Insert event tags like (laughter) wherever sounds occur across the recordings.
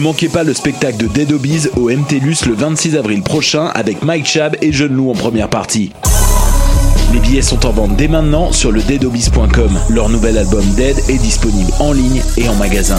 manquez pas le spectacle de Dead Obies au MTLUS le 26 avril prochain avec Mike Chab et Jeune Lou en première partie. Les billets sont en vente dès maintenant sur le deadobies.com. Leur nouvel album Dead est disponible en ligne et en magasin.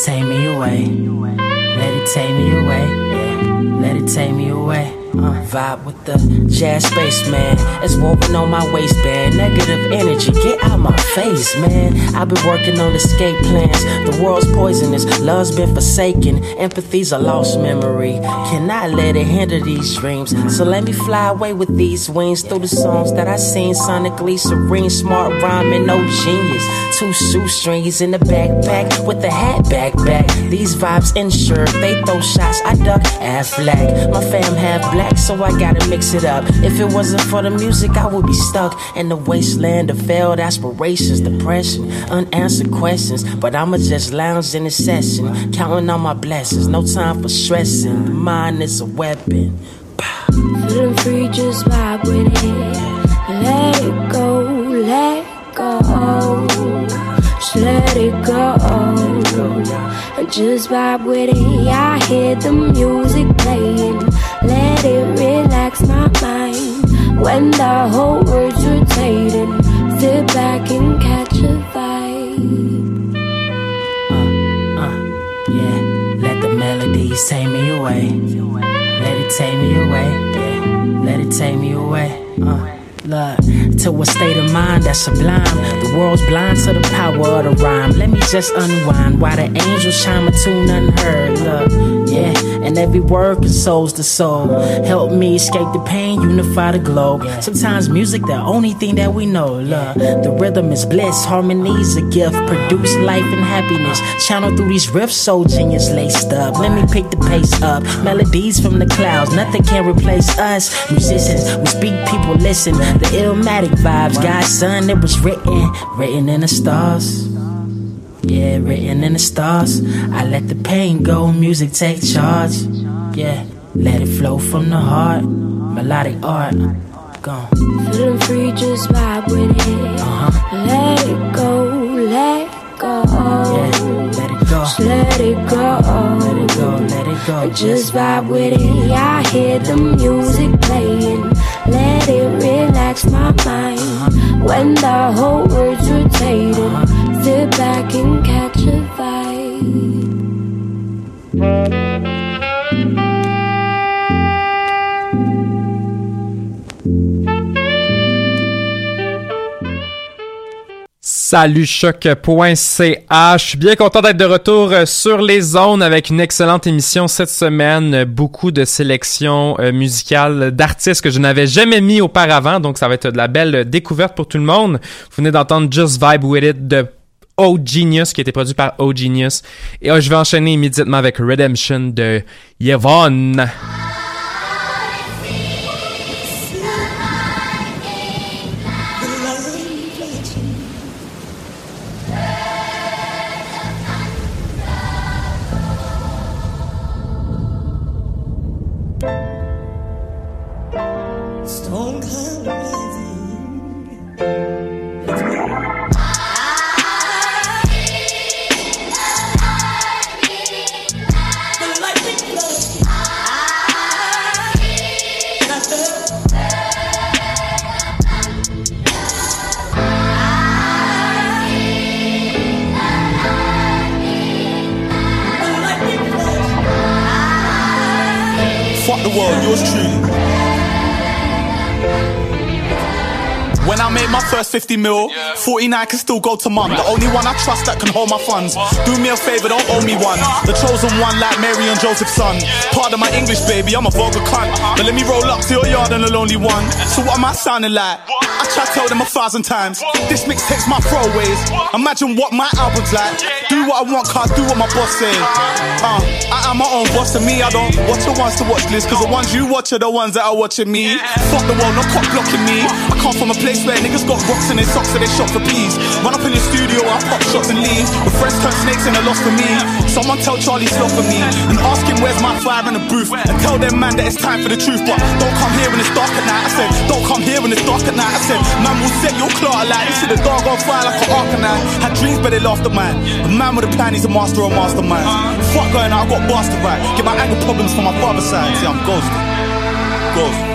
Take me away. Let it take me away. Yeah, let it take me away. Uh, vibe with the jazz space, man. It's woven on my waistband. Negative energy, get out my face, man. I've been working on escape plans. The world's poisonous, love's been forsaken. Empathy's a lost memory. Cannot let it hinder these dreams. So let me fly away with these wings through the songs that I sing sonically serene, smart rhyming, no genius. Two shoestrings in the backpack with the hat backpack. These vibes insured, they throw shots, I duck Affleck. My fam have black, so I gotta mix it up. If it wasn't for the music, I would be stuck in the wasteland of failed aspirations, depression, unanswered questions. But I'ma just lounge in the session, counting on my blessings. No time for stressing. The mind is a weapon. Feeling free, just vibe with it. Let it go, let. Just let it go. And just vibe with it. I hear the music playing. Let it relax my mind. When the whole world's rotating, sit back and catch a vibe. Uh, uh, yeah, let the melodies take me away. Let it take me away. Yeah, let it take me away. Uh. Look, to a state of mind that's sublime. The world's blind to the power of the rhyme. Let me just unwind while the angels chime a tune unheard. Look, yeah, and every word consoles the soul. Help me escape the pain, unify the globe. Sometimes music, the only thing that we know. Love. the rhythm is bliss, harmony's a gift. Produce life and happiness. Channel through these riffs, so genius laced up. Let me pick the pace up. Melodies from the clouds, nothing can replace us. Musicians, we speak, people listen. The illmatic vibes, God's son, it was written, written in the stars. Yeah, written in the stars. I let the pain go, music take charge. Yeah, let it flow from the heart. Melodic art, gone. Feeling free, just vibe with it. Uh-huh. Let it go, let go. Yeah, let it go. Just let it go. Let it go, let it go. Just vibe with it. I hear the music playing. Let it relax my mind. When the whole world's rotating, Salut choc.ca. Je suis bien content d'être de retour euh, sur les zones avec une excellente émission cette semaine. Beaucoup de sélections euh, musicales d'artistes que je n'avais jamais mis auparavant. Donc, ça va être de la belle découverte pour tout le monde. Vous venez d'entendre Just Vibe With It de O Genius qui a été produit par O Genius. Et euh, je vais enchaîner immédiatement avec Redemption de Yvonne. 49 can still go to mum. The only one I trust that can hold my funds. Do me a favor, don't owe me one. The chosen one, like Mary and Joseph's son. Pardon my English, baby, I'm a vulgar cunt. But let me roll up to your yard and the lonely one. So what am I sounding like? I try to tell them a thousand times. This mix takes my throwaways. Imagine what my album's like. Do what I want, car do what my boss say. Uh, I am my own boss, and me, I don't watch the ones to watch list. Cause the ones you watch are the ones that are watching me. Fuck the world, no cop blocking me. I come from a place place where niggas got rocks in their socks so they shop for peas. Run up in the studio, I pop shots and leave. With friends turn snakes and a loss for me. Someone tell Charlie Sloth for me and ask him where's my fire in the booth. And tell them man that it's time for the truth. But don't come here when it's dark at night. I said, don't come here when it's dark at night. I said, man will set your clock alight. You see the dog on fire like an arcanine. Had dreams but they laughed at mine. A man with a plan, he's a master of masterminds. Fuck going out, I got bastard right. Get my anger problems from my father's side. See, I'm ghosted. Ghost.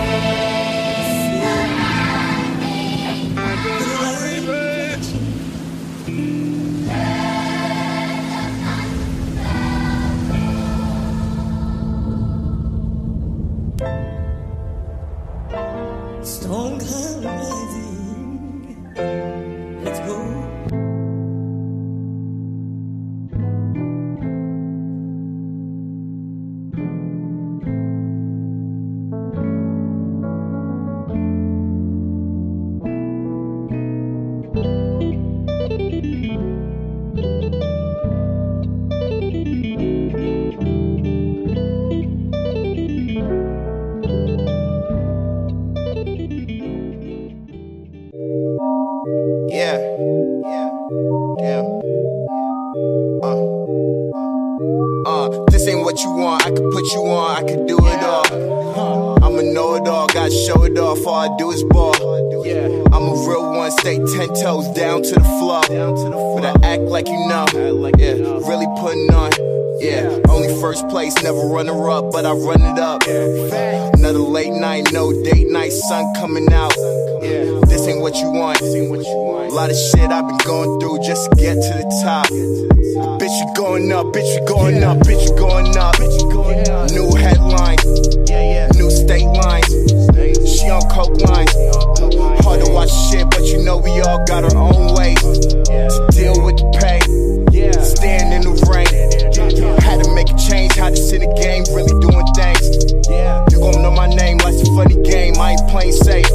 plane safe.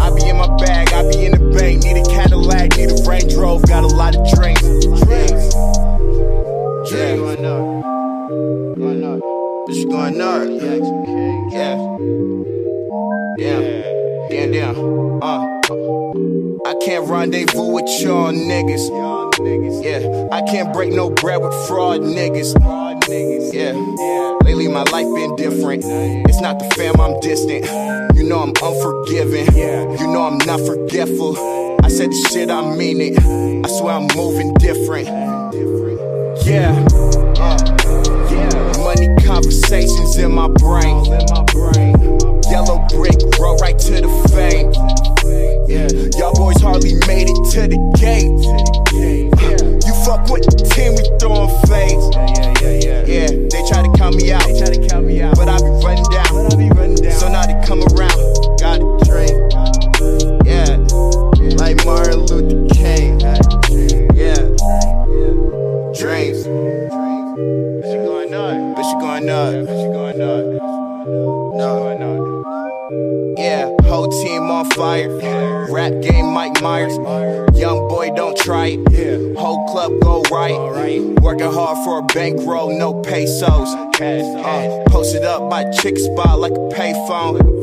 I be in my bag, I be in the bank. Need a Cadillac, need a Range Rover, got a lot of dreams. Dreams. Dreams. Going up. Going up. Bitch, going up. Yeah. Yeah. Damn, damn. Uh. I can't rendezvous with y'all niggas. Yeah. I can't break no bread with fraud niggas. Yeah. Lately my life been different. It's not the fam, I'm distant know I'm unforgiving. You know I'm not forgetful. I said the shit, I mean it. I swear I'm moving different. Yeah. Uh, yeah. Money conversations in my brain. Yellow brick road right to the fame. Y'all boys hardly made it to the gate fuck with the team, we throwin' fades. Yeah, yeah, yeah, yeah. yeah, they try to count me out. They try to count me out. But I be running down. But I be running down. So now they come around. Got a drink. Yeah. Like Martin Luther King. Yeah. Dreams. Bitch, you going. Bitch, you going up. Yeah, whole team on fire. Rap game, Mike Myers. Young boy, don't try it. Yeah club go right. Working hard for a bankroll, no pesos. Uh, posted up by chick spot like a payphone.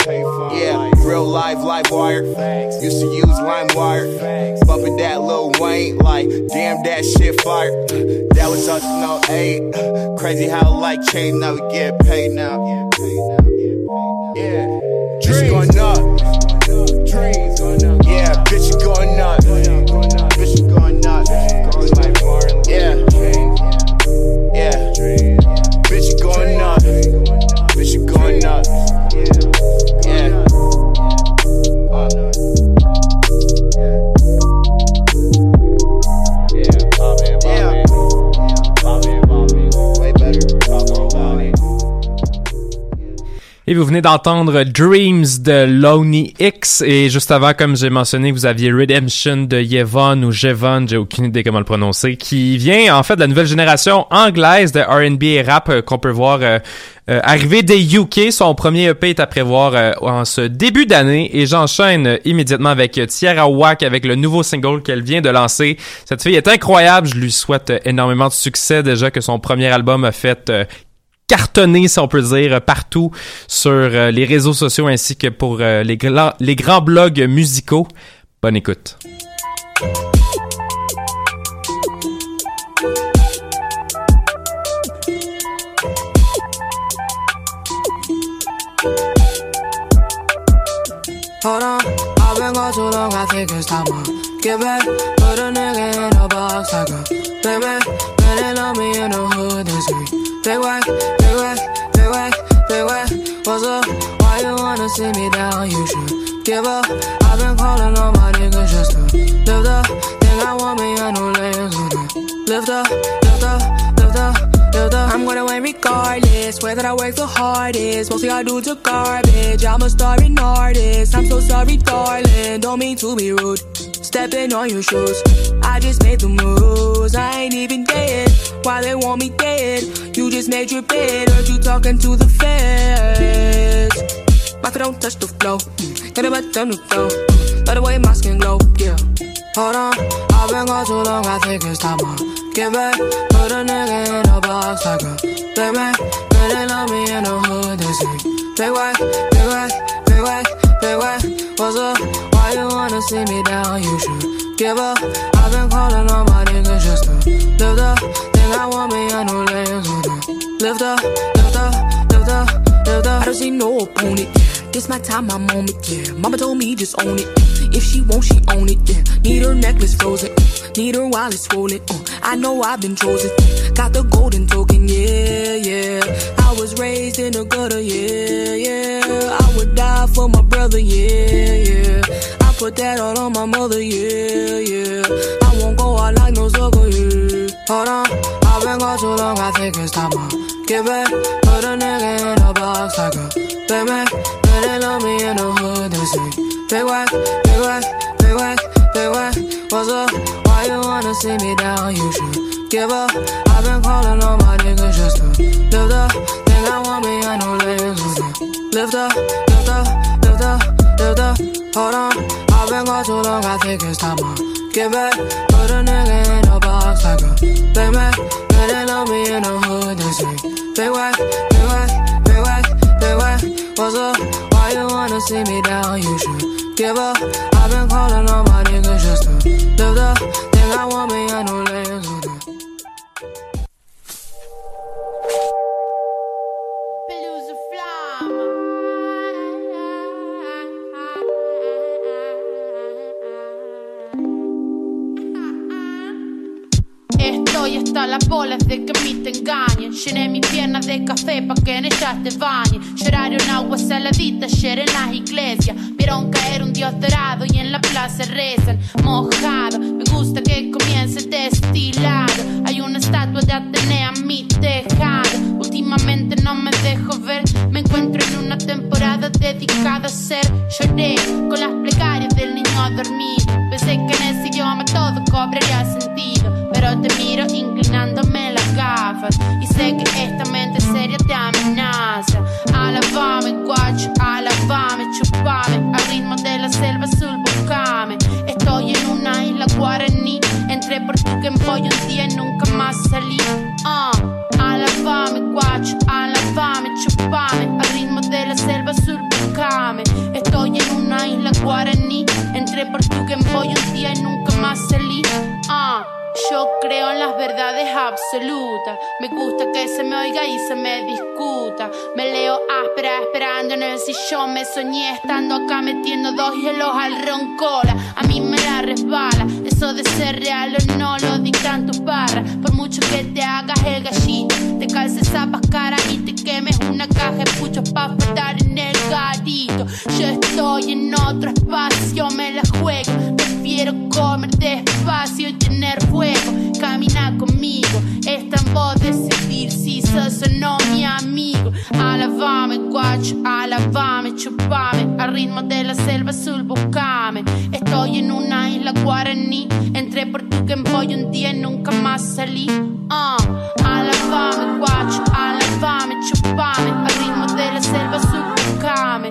Yeah, real live, live wire. Used to use LimeWire. Bumping that Lil Wayne like, damn, that shit fire. That was us, no eight. Crazy how like chain now we get paid now. Yeah, bitch going up. Yeah, bitch you going up. Bitch you going up. Et vous venez d'entendre Dreams de Lonely X et juste avant, comme j'ai mentionné, vous aviez Redemption de Yevon ou Jevon, j'ai aucune idée comment le prononcer, qui vient en fait de la nouvelle génération anglaise de R&B et rap euh, qu'on peut voir euh, euh, arriver des UK. Son premier EP est à prévoir euh, en ce début d'année et j'enchaîne euh, immédiatement avec Tierra Wack avec le nouveau single qu'elle vient de lancer. Cette fille est incroyable, je lui souhaite énormément de succès déjà que son premier album a fait cartonné, si on peut dire, partout sur euh, les réseaux sociaux ainsi que pour euh, les, les grands blogs musicaux. Bonne écoute. Bag. Man, they me in the hood, they say. Big whack, big whack, big whack, big whack. What's up? Why you wanna see me down? You should give up. I've been calling all my niggas just to lift up. Think I want me a new lane, so then lift up, lift up, lift up. Lift up. I'm gonna win regardless. Whether I work the hardest, mostly I do to garbage. I'm a starving artist. I'm so sorry, darling. Don't mean to be rude. Stepping on your shoes. I just made the moves. I ain't even dead. Why they want me dead? You just made your bed. Heard you talking to the feds. My foot don't touch the floor. Mm. Get it back down the floor. Mm. By the way my skin glow, yeah. Hold on, I've been gone too long, I think it's time to get back. Put a nigga in a box like a big man. They love me in the hood, they say. Big whack, big whack, big whack, big whack. What's up? Why you wanna see me down? You should give up. I've been calling all my niggas just to lift up. Think I want me a new then lift up, lift up, lift up, lift up. I don't see no opponent, yeah. This my time, my moment, yeah. Mama told me just own it. If she won't, she own it, yeah. Need her necklace frozen, need her wallet swollen. Uh. I know I've been chosen. Got the golden token, yeah, yeah. I was raised in the gutter, yeah, yeah. I would die for my brother, yeah, yeah. I put that all on my mother, yeah, yeah. I won't go out like no sucker, yeah. Hold on, I've been gone too long, I think it's time to get back. Put a nigga in a box like a big. Man, they love me in the hood, they say. Big whack, big whack, big whack, big whack. What's up? Why you wanna see me down? You should give up. I've been calling all my niggas just to lift up. Think I want me, I know legs. Lift up, lift up, lift up, lift up. Hold on, I've been gone too long, I think it's time to get back. Put a nigga in a box like a big. Man, they love me in the hood, they say. Big whack, big whack, big whack, big whack. What's up? Why you wanna see me down? You should give up. I've been calling all my niggas just to lift up. Think I want me a new lane, hasta las bolas de que a mí te engañen. Llené mis piernas de café pa' que en ellas te bañen. Lloraron agua saladita ayer en las iglesias. Vieron caer un dios dorado y en la plaza rezan. Mojado, me gusta que comience destilado. Hay una estatua de Atenea en mi tejado. Últimamente no me dejo ver. Me encuentro en una temporada dedicada a ser. Lloré con las plegarias del niño dormido sé que en ese idioma todo cobraría sentido, pero te miro inclinándome las gafas y sé que esta mente seria te amenaza. Alabame, guacho, alabame, chupame, al ritmo de la selva azul, buscame. Estoy en una isla guaraní, entré por tu pollo un día y nunca más salí. Uh. Alabame, guacho, alabame, chupame, al ritmo de la selva azul, buscame. Estoy en una isla guaraní entré por tu que voy un día y nunca más salí. Ah. Yo creo en las verdades absolutas. Me gusta que se me oiga y se me discuta. Me leo áspera esperando en el sillón. Me soñé estando acá metiendo dos hielos al roncola. A mí me la resbala. Eso de ser real o no lo dictan tus barras. Por mucho que te hagas el gallito, calces zapas cara y te quemes una caja de puchos pa' flotar en el garito. Yo estoy en otro espacio, me la juego. Prefiero comer despacio y tener fuego. Camina conmigo, está en vos decidir si sos o no mi amigo. Alabame, guacho, alabame, chupame. Al ritmo de la selva azul, buscame. Estoy en una isla guaraní. Entré por tu que voy un día y nunca más salí. Ah, alabame, guacho, alabame, chupame. Al ritmo de la selva azul, buscame.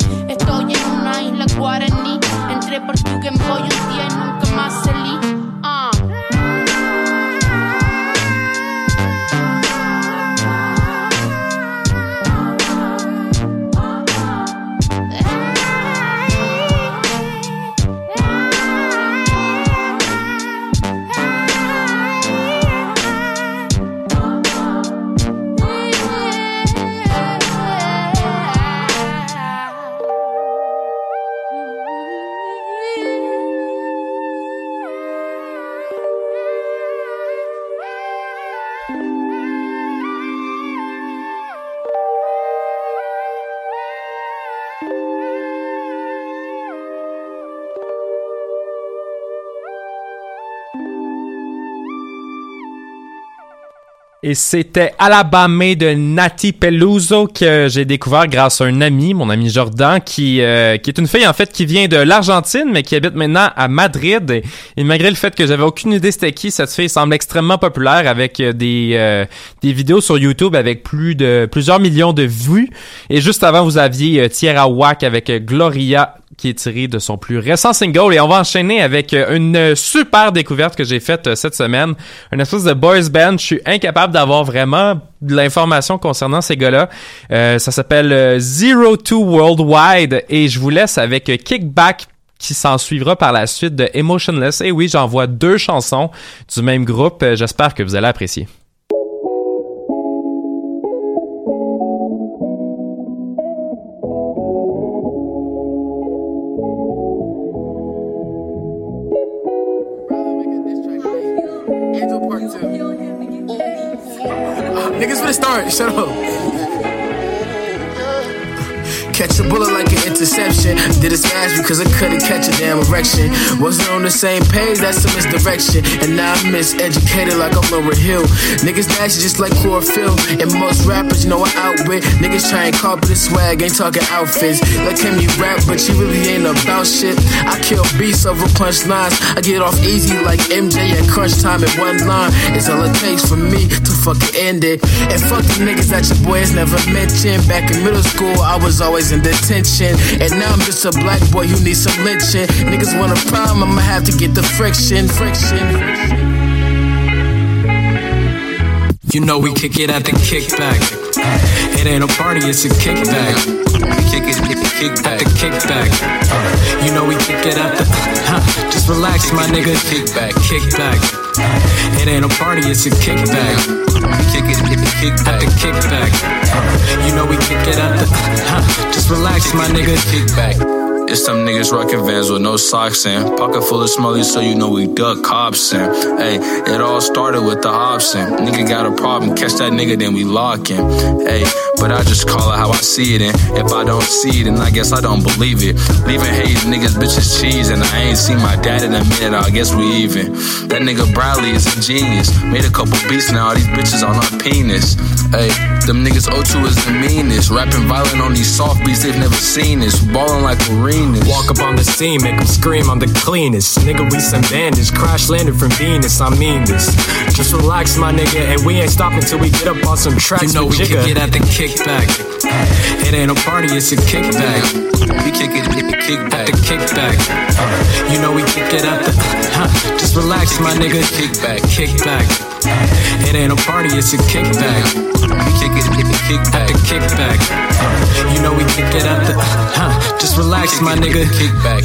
Et c'était Alabama de Nati Peluso que j'ai découvert grâce à un ami, mon ami Jordan, qui euh, qui est une fille en fait qui vient de l'Argentine mais qui habite maintenant à Madrid. Et, malgré le fait que j'avais aucune idée c'était qui, cette fille semble extrêmement populaire avec euh, des euh, des vidéos sur YouTube avec plus de plusieurs millions de vues. Et juste avant vous aviez euh, Tierra Wack avec Gloria qui est tiré de son plus récent single. Et on va enchaîner avec euh, une super découverte que j'ai faite euh, cette semaine. Une espèce de boys band. Je suis incapable d'avoir vraiment de l'information concernant ces gars-là. Euh, ça s'appelle euh, Zero Two Worldwide. Et je vous laisse avec Kickback qui s'en suivra par la suite de Emotionless. Et oui, j'envoie deux chansons du même groupe. J'espère que vous allez apprécier. Niggas finna start. Shut up. Catch a bullet like an interception. Did it smash because I couldn't catch a damn erection. Wasn't on the same page, that's a misdirection. And now I'm miseducated like I'm Lauryn Hill. Niggas nasty just like chlorophyll. And most rappers, you know, I outwit. Niggas trying and swag, ain't talking outfits. Like him, you rap, but you really ain't about shit. I kill beats over punchlines. I get off easy like MJ at crunch time in one line. It's all it takes for me to fucking end it. And fuck the niggas that your boy has never mentioned. Back in middle school, I was always in detention. And now I'm just a black boy who needs some lynching. Niggas want a problem, I'ma have to get the friction. Friction. You know we kick it at the kickback. It ain't a party, it's a kickback. Kick it, kick it, kickback. At the kickback. Uh, you know we kick it at the. Huh, just relax, my nigga. Kickback, kickback. Uh, it ain't a party, it's a kickback. Kick it, kick it, kickback. At the kickback. Uh, you know we kick it at the. Huh, just relax, my nigga. Kickback. It's some niggas rocking vans with no socks in. Pocket full of smelly, so you know we duck cops in. Hey, it all started with the option. Nigga got a problem, catch that nigga, then we lock him. Hey, but I just call it how I see it, and if I don't see it, then I guess I don't believe it. Leaving hate niggas, bitches cheese, and I ain't seen my dad in a minute, I guess we even. That nigga Bradley is a genius. Made a couple beats now, all these bitches on our penis. Hey, them niggas O2 is the meanest. Rapping violent on these soft beats, they've never seen this. Ballin' like Walk up on the scene, make them scream, I'm the cleanest. Nigga, we some bandits, crash landed from Venus, I mean this. Just relax, my nigga, and we ain't stopping till we get up on some tracks. You know we Jigga. it at the kickback. It ain't a party, it's a kickback. We kick it, kick, kick back, the kickback. Uh, you know we kick it at the. Huh, just relax, my nigga. Kick back, kick back. It ain't a party, it's a kickback. We kick it, kick, kick back, the kickback. Uh, you know we kick it at the. Huh, just relax, my nigga. Kick back.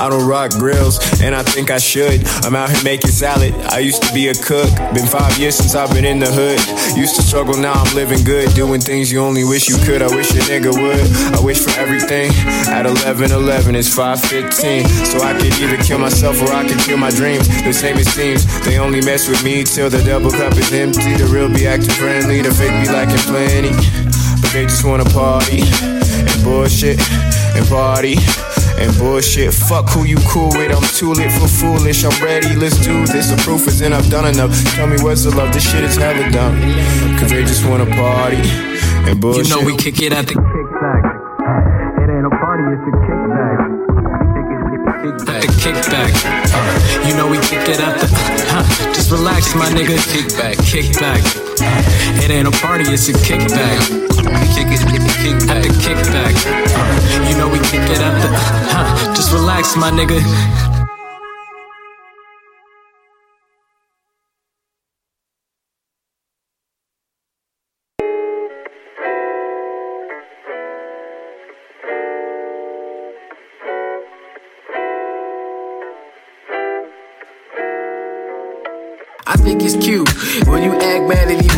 I don't rock grills, and I think I should. I'm out here making salad. I used to be a cook. Been five years since I've been in the hood. Used to struggle, now I'm living good. Doing things you only wish you could. I wish a nigga would. I wish for everything. At 11 11, it's 515. So I could either kill myself or I could kill my dreams. The same it seems. They only mess with me till the double cup is empty. The real be acting friendly, the fake be lacking plenty. But they just wanna party and bullshit and party and bullshit. Fuck who you cool with. I'm too lit for foolish. I'm ready. Let's do this. The proof is in. I've done enough. Tell me what's the love. This shit is hella dumb. Cause they just wanna party and bullshit. You know we kick it at the kickback. It's a kickback. The kickback. Uh, you know we kick it at the. Huh, just relax, my nigga. Kickback, kickback. It ain't a party, it's a kickback. Kick it, kick, kick at the kickback. Uh, you know we kick it at the. Huh, just relax, my nigga.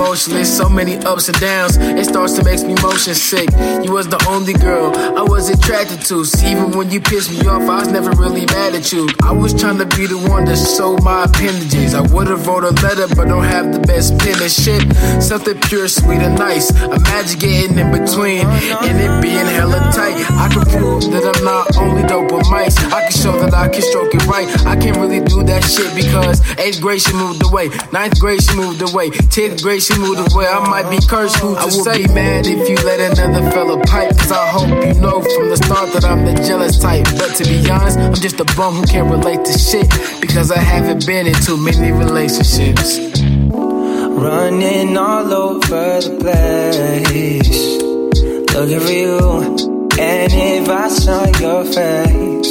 Emotionless. So many ups and downs, it starts to make me motion sick. You was the only girl I was attracted to. See, even when you pissed me off, I was never really mad at you. I was trying to be the one to show my appendages. I would've wrote a letter, but don't have the best pen and shit. Something pure, sweet, and nice. Imagine getting in between and it being hella tight. I can prove that I'm not only dope with mice. I can show that I can stroke it right. I can't really do that shit because eighth grade she moved away. Ninth grade she moved away. Tenth grade she moved away. I might be cursed. Who I would be mad if you let another fella pipe. Cause I hope you know from the start that I'm the jealous type. But to be honest, I'm just a bum who can't relate to shit. Because I haven't been in too many relationships. Running all over the place. Looking for you. And if I saw your face,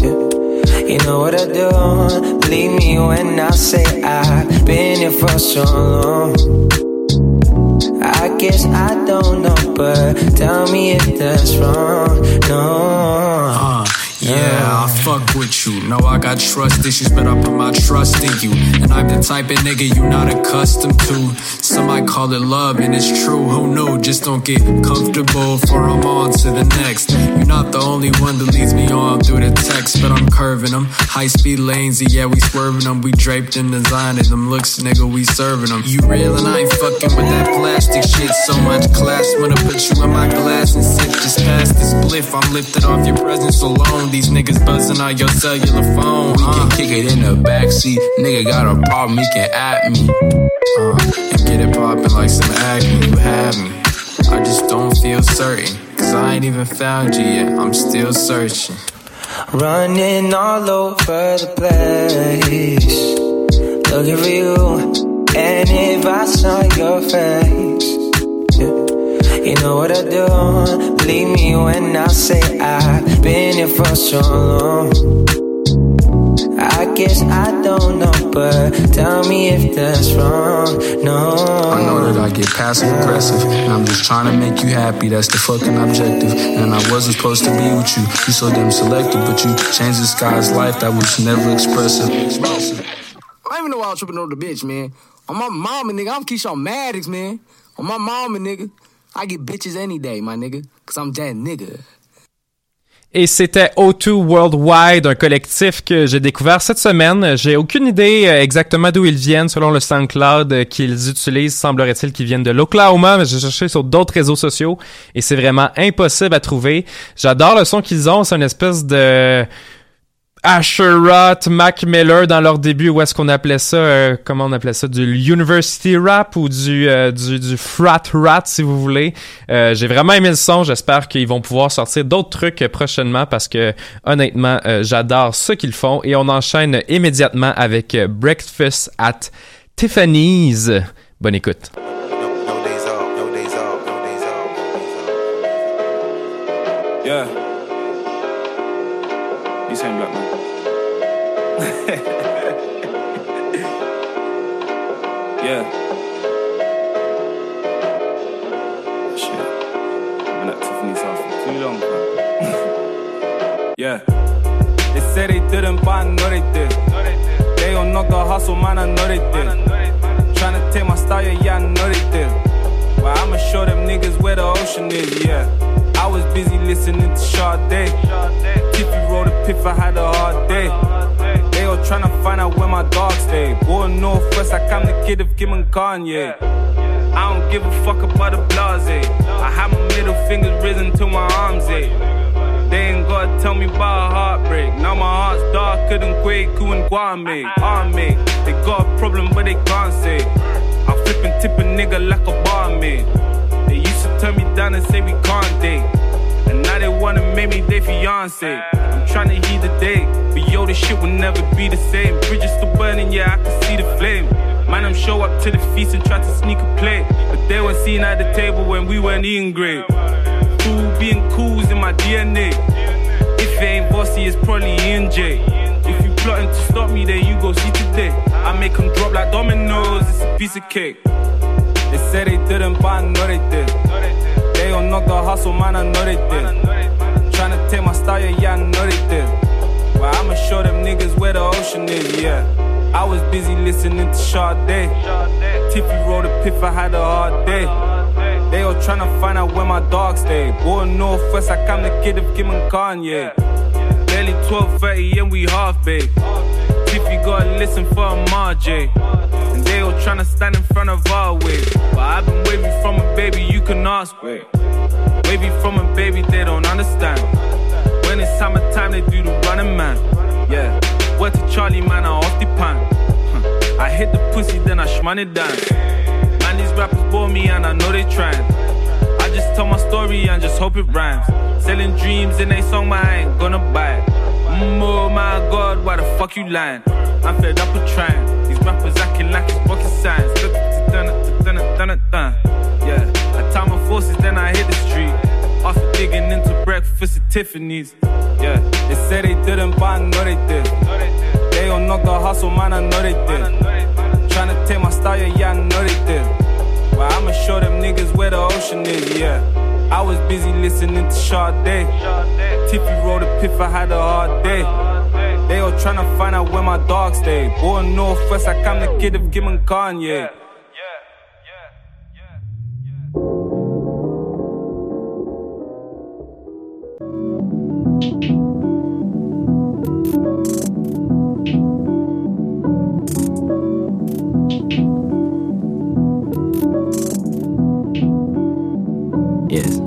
yeah, you know what I'd do. Believe me when I say I've been here for so long. I guess I don't know, but tell me if that's wrong. No. Yeah, I fuck with you. Know I got trust issues, but I put my trust in you. And I'm the type of nigga you not accustomed to. Some might call it love, and it's true. Who knew? Just don't get comfortable, for I'm on to the next. You're not the only one that leads me on through the text, but I'm curving them. High speed lanes, yeah, we swerving them. We draped and designing them. Looks, nigga, we serving them. You real and I ain't fucking with that plastic shit. So much class I put you in my glass and sip just past this bliff. I'm lifted off your presence alone. These niggas buzzing on your cellular phone. We can kick it in the backseat. Nigga got a problem, he can at me. Uh, and get it poppin' like some acne. You have me. I just don't feel certain. Cause I ain't even found you yet. I'm still searching. Running all over the place. Looking for you. And if I saw your face, yeah, you know what I do. Believe me when I say I've been here for so long. I guess I don't know, but tell me if that's wrong. No. I know that I get passive aggressive, and I'm just trying to make you happy. That's the fucking objective. And I wasn't supposed to be with you. You so damn selective, but you changed this guy's life that was never expressive. I don't even know why I'm tripping over the bitch, man. On my mama, nigga, I'm Keyshawn Maddox, man. On my mama, nigga. I get bitches any day, my nigga. Cause I'm that nigga. Et c'était O2 Worldwide, un collectif que j'ai découvert cette semaine. J'ai aucune idée euh, exactement d'où ils viennent selon le SoundCloud euh, qu'ils utilisent. Semblerait-il qu'ils viennent de l'Oklahoma, mais j'ai cherché sur d'autres réseaux sociaux et c'est vraiment impossible à trouver. J'adore le son qu'ils ont, c'est une espèce de Asherot, Mac Miller dans leur début, où est-ce qu'on appelait ça, euh, comment on appelait ça, du university rap ou du, euh, du, du frat rat si vous voulez. Euh, J'ai vraiment aimé le son, j'espère qu'ils vont pouvoir sortir d'autres trucs prochainement parce que honnêtement, euh, j'adore ce qu'ils font et on enchaîne immédiatement avec Breakfast at Tiffany's. Bonne écoute. Yeah. Oh, shit. I've been at Tiffany's house for too long, man. (laughs) yeah. They said they didn't, but I know they did. They don't know the hustle, man, I know they did. Tryna take my style, yeah, I know they did. But I'ma show them niggas where the ocean is, yeah. I was busy listening to Sade. Tiffy wrote a piff, I had a hard day. They all tryna find out where my dogs stay. Born Northwest, like I'm the kid of Kim and Kanye. I don't give a fuck about the blase. I have my middle fingers risen to my arms, eh. They ain't gotta tell me about a heartbreak. Now my heart's darker than Kwaku and Kwame. Army, they got a problem, but they can't say. I flip and tip a nigga like a barmaid. They used to turn me down and say we can't date. And now they wanna make me their fiance. Tryna heat the day, but yo, this shit will never be the same. Bridges still burning, yeah, I can see the flame. Man, I'm show up to the feast and try to sneak a plate. But they weren't seen at the table when we weren't eating great. Cool being cool's in my DNA. If it ain't bossy, it's probably NJ. If you plotting to stop me, then you go see today. I make them drop like dominoes, it's a piece of cake. They said they didn't, but I know they did. They don't know the hustle, man, I know they did. Tryna take my style, yeah, I know they did. But I'ma show them niggas where the ocean is, yeah. I was busy listening to Sade. Tiffy wrote a piff, I had a hard day. They all tryna find out where my dogs stay. Born Northwest, like I'm the kid of Kim and Kanye. Barely 12:30 and we half baked. Tiffy gotta listen for a Marjay. They all tryna stand in front of our way. But I've been waving from a baby, you can ask. Wait. Wavy from a baby, they don't understand. When it's summertime, they do the running man. Yeah, word to Charlie, man, I off the pan. Huh. I hit the pussy, then I shman it down. Man, these rappers bore me and I know they trying. I just tell my story and just hope it rhymes. Selling dreams in a song, man, I ain't gonna buy it. Mm, oh my god, why the fuck you lying? I'm fed up with trying. These rappers acting like it's rocket science. Yeah, I tie my forces, then I hit the street. After digging into breakfast at Tiffany's. Yeah, they say they didn't, but I know they did. They don't know the hustle, man, I know they did. Tryna take my style, yeah, I know they did. But I'ma show them niggas where the ocean is, yeah. I was busy listening to Sade. Tiffy wrote a piff, I had a hard day. They all tryna find out where my dogs stay. Born Northwest, like I'm the kid of Kim and Kanye. Yes.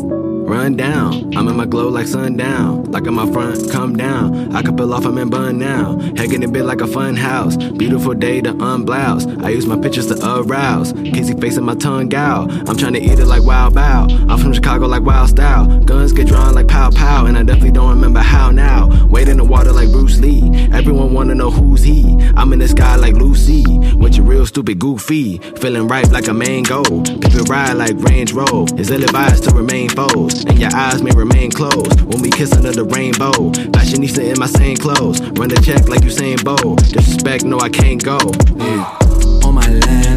Run down. I'm in my glow like sundown. Like in my front, come down. I can pull off, I'm in bun now. Hanging a bit like a fun house. Beautiful day to unblouse. I use my pictures to arouse. Kissy face and my tongue gal. I'm trying to eat it like Wild Bow. I'm from Chicago like Wild Style. Guns get drawn like Pow Pow. And I definitely don't remember how now. Wade in the water like Bruce Lee. Everyone wanna know who's he. I'm in the sky like Lucy. With your real stupid goofy. Feeling ripe like a mango. People ride like Range Rover. Is ill advised to remain foes. And your eyes may remain closed when we kiss under the rainbow. Fashionista in my same clothes. Run the check like you Usain Bolt. Disrespect, no, I can't go. Yeah. On my land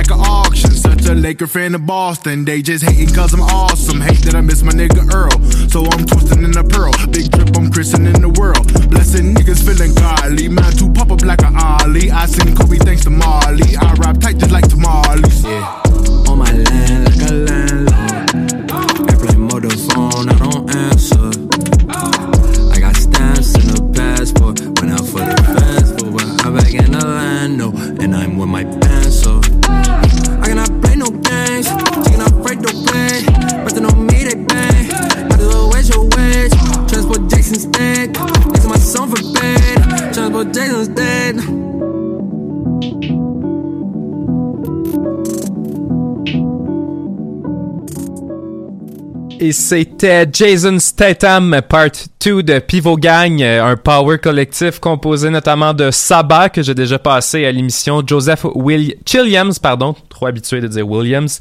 like an auction. Such a Laker fan of Boston. They just hating cause I'm awesome. Hate that I miss my nigga Earl. So I'm twisting in a pearl. Big drip, I'm christening the world. Blessing niggas feeling godly. Man, to pop up like an ollie. I sing Kobe thanks to Marley. I rap tight just like tamales. Yeah. On my land like a landlord. Et c'était Jason Statham, part 2 de Pivot Gang, euh, un power collectif composé notamment de Saba, que j'ai déjà passé à l'émission, Joseph Will Williams, pardon, trop habitué de dire Williams,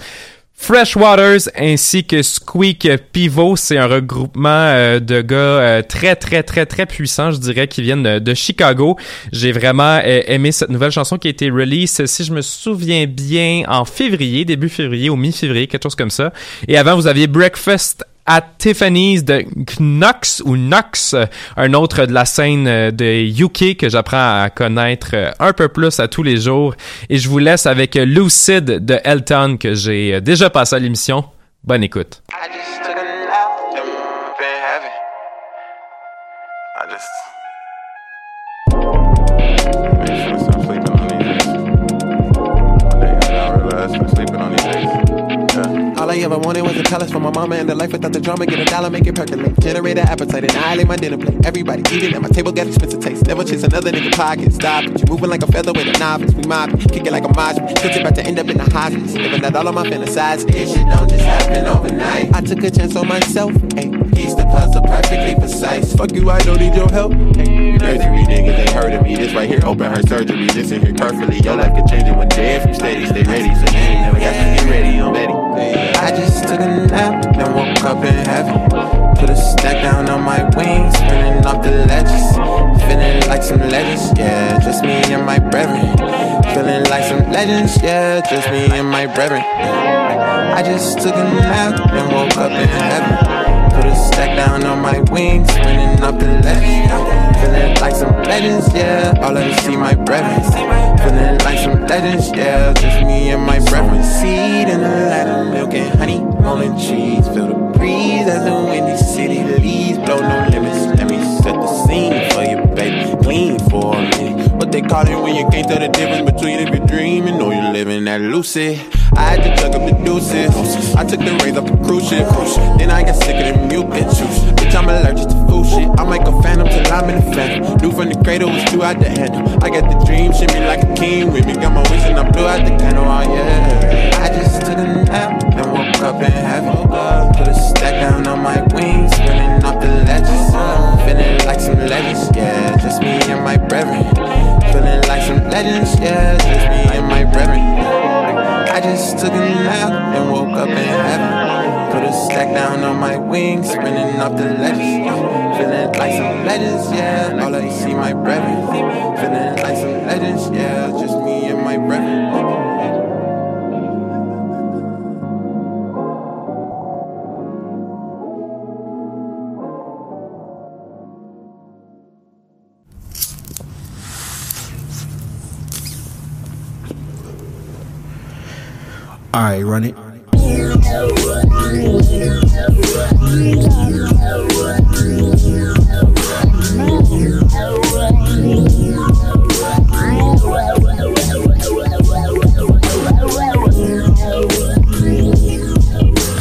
Fresh Waters ainsi que Squeak Pivot, c'est un regroupement euh, de gars euh, très très très très puissants, je dirais, qui viennent de, Chicago. J'ai vraiment euh, aimé cette nouvelle chanson qui a été release, si je me souviens bien, en février, début février ou mi-février, quelque chose comme ça. Et avant, vous aviez Breakfast at Tiffany's de Knox ou Knox, un autre de la scène euh, de UK que j'apprends à connaître euh, un peu plus à tous les jours. Et je vous laisse avec Lucid de Elton que j'ai euh, déjà passé à l'émission. Bonne écoute. I ever wanted was a palace for my mama and the life without the drama. Get a dollar, make it percolate. Generate an appetite and I lay my dinner plate. Everybody eating at my table, got expensive taste. Never chase another nigga pocket. Stop it. You moving like a feather with a novice. We mob. Kick it like a mosh. Cause about to end up in the hospice. Living out all of my fantasies. This shit don't just happen overnight. I took a chance on myself. Hey, piece the puzzle perfectly precise. Fuck you, I don't need your help. Hey, nursery niggas ain't heard of me. This right here open her surgery. This in here perfectly. Your life could change it one day if you steady. Stay ready. So you ain't never got to get ready. I'm ready. I just took a nap, then woke up in heaven. Put a stack down on my wings, spinning off the ledges. Feeling like some legends, yeah, just me and my brethren. Feeling like some legends, yeah, just me and my brethren. I just took a nap, then woke up in heaven. Put a stack down on my wings, spinning off the ledges. Feeling like some legends, yeah, all I see my brethren. Feeling like some legends, yeah, just me and my brethren. Seed in the ladder, milk and honey, rolling trees. Feel the breeze as the windy city leaves. Blow no limits, let me set the scene for you, baby. Clean for a minute. What they call it when you can't tell the difference between if you're dreaming or you're living that lucid. I had to chug up the deuces. I took the rays off the cruise ship. Then I got sick of the mucus. Bitch, I'm allergic to food shit. I make a phantom till I'm in the phantom. New from the cradle was too out the handle. I got the dream, shimmy like a king with me. Got my wish and I blew out the candle. Oh yeah. I just took a nap, then woke up in heaven. Put a stack down on my wings, spinning off the ledges. Feeling like some legends, yeah, just me and my brethren. Feeling like some legends, yeah, just me and my brethren. I just took a nap and woke up in heaven. Put a stack down on my wings, spinning off the ledges. Feeling like some legends, yeah. All I see my brethren. Feeling like some legends, Right, run it.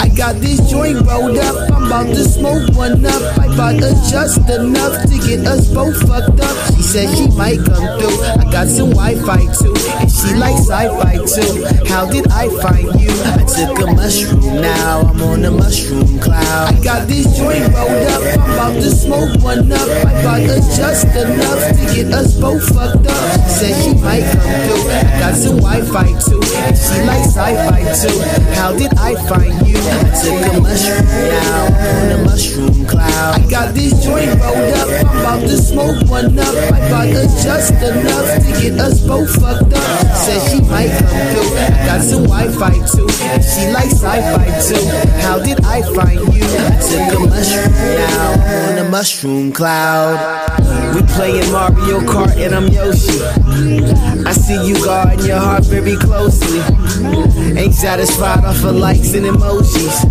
I got this joint rolled up. About to smoke one up. I bought us just enough to get us both fucked up. She said she might come through. I got some Wi-Fi too, and she likes sci-fi too. How did I find you? I took a mushroom. Now I'm on a mushroom cloud. I got this joint rolled up. I'm about to smoke one up. I bought us just enough to get us both fucked up. She said she might come through. I got some Wi-Fi too, and she likes sci-fi too. How did I find you? I took a mushroom. Now on a mushroom cloud. I got this joint rolled up. I'm about to smoke one up. I us just enough to get us both fucked up. Said she might come through. I got some Wi-Fi too. She likes sci-fi too. How did I find you? I took a mushroom. Now on a mushroom cloud. We playing Mario Kart and I'm Yoshi. I see you guarding your heart very closely. Ain't satisfied off of likes and emojis.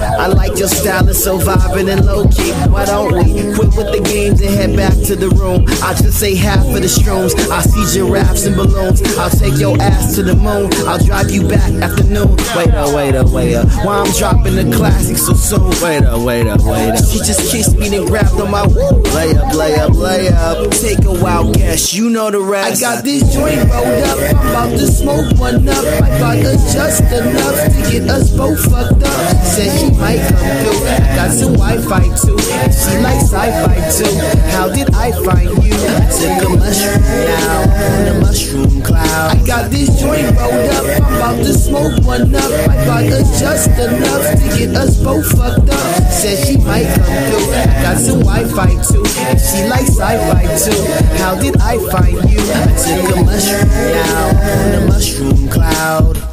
I like your style, it's so vibrant and low key. Why don't we quit with the games and head back to the room? I'll just say half of the shrooms. I see giraffes and balloons. I'll take your ass to the moon. I'll drive you back afternoon. Wait up, wait up, wait up. Why I'm dropping the classic so soon? Wait up, wait up, wait up. She just kissed me then grabbed on my woo. Lay up, lay up, lay up. Take a wild guess, you know the rest. Got this joint rolled up. I'm about to smoke one up. I bought us just enough to get us both fucked up. Said she might come through. Got some Wi-Fi too. She likes sci-fi too. How did I find you? Took a mushroom now on the mushroom cloud. I got this joint rolled up. I'm about to smoke one up. I bought us just enough to get us both fucked up. Said she might come through. Got some Wi-Fi too. She likes sci-fi too. How did I find you? Took a mushroom now on the mushroom cloud.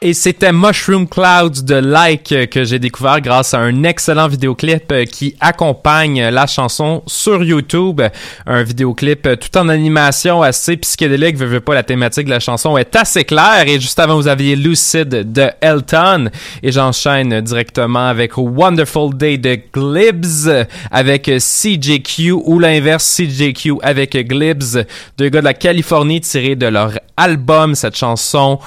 Et c'était Mushroom Clouds de Like que j'ai découvert grâce à un excellent vidéoclip euh, qui accompagne la chanson sur YouTube. Un vidéoclip euh, tout en animation assez psychédélique. Veux, veux pas, la thématique de la chanson est assez claire. Et juste avant, vous aviez Lucid de Elton. Et j'enchaîne directement avec Wonderful Day de Glibs avec CJQ ou l'inverse CJQ avec Glibs. Deux gars de la Californie tirés de leur album. Cette chanson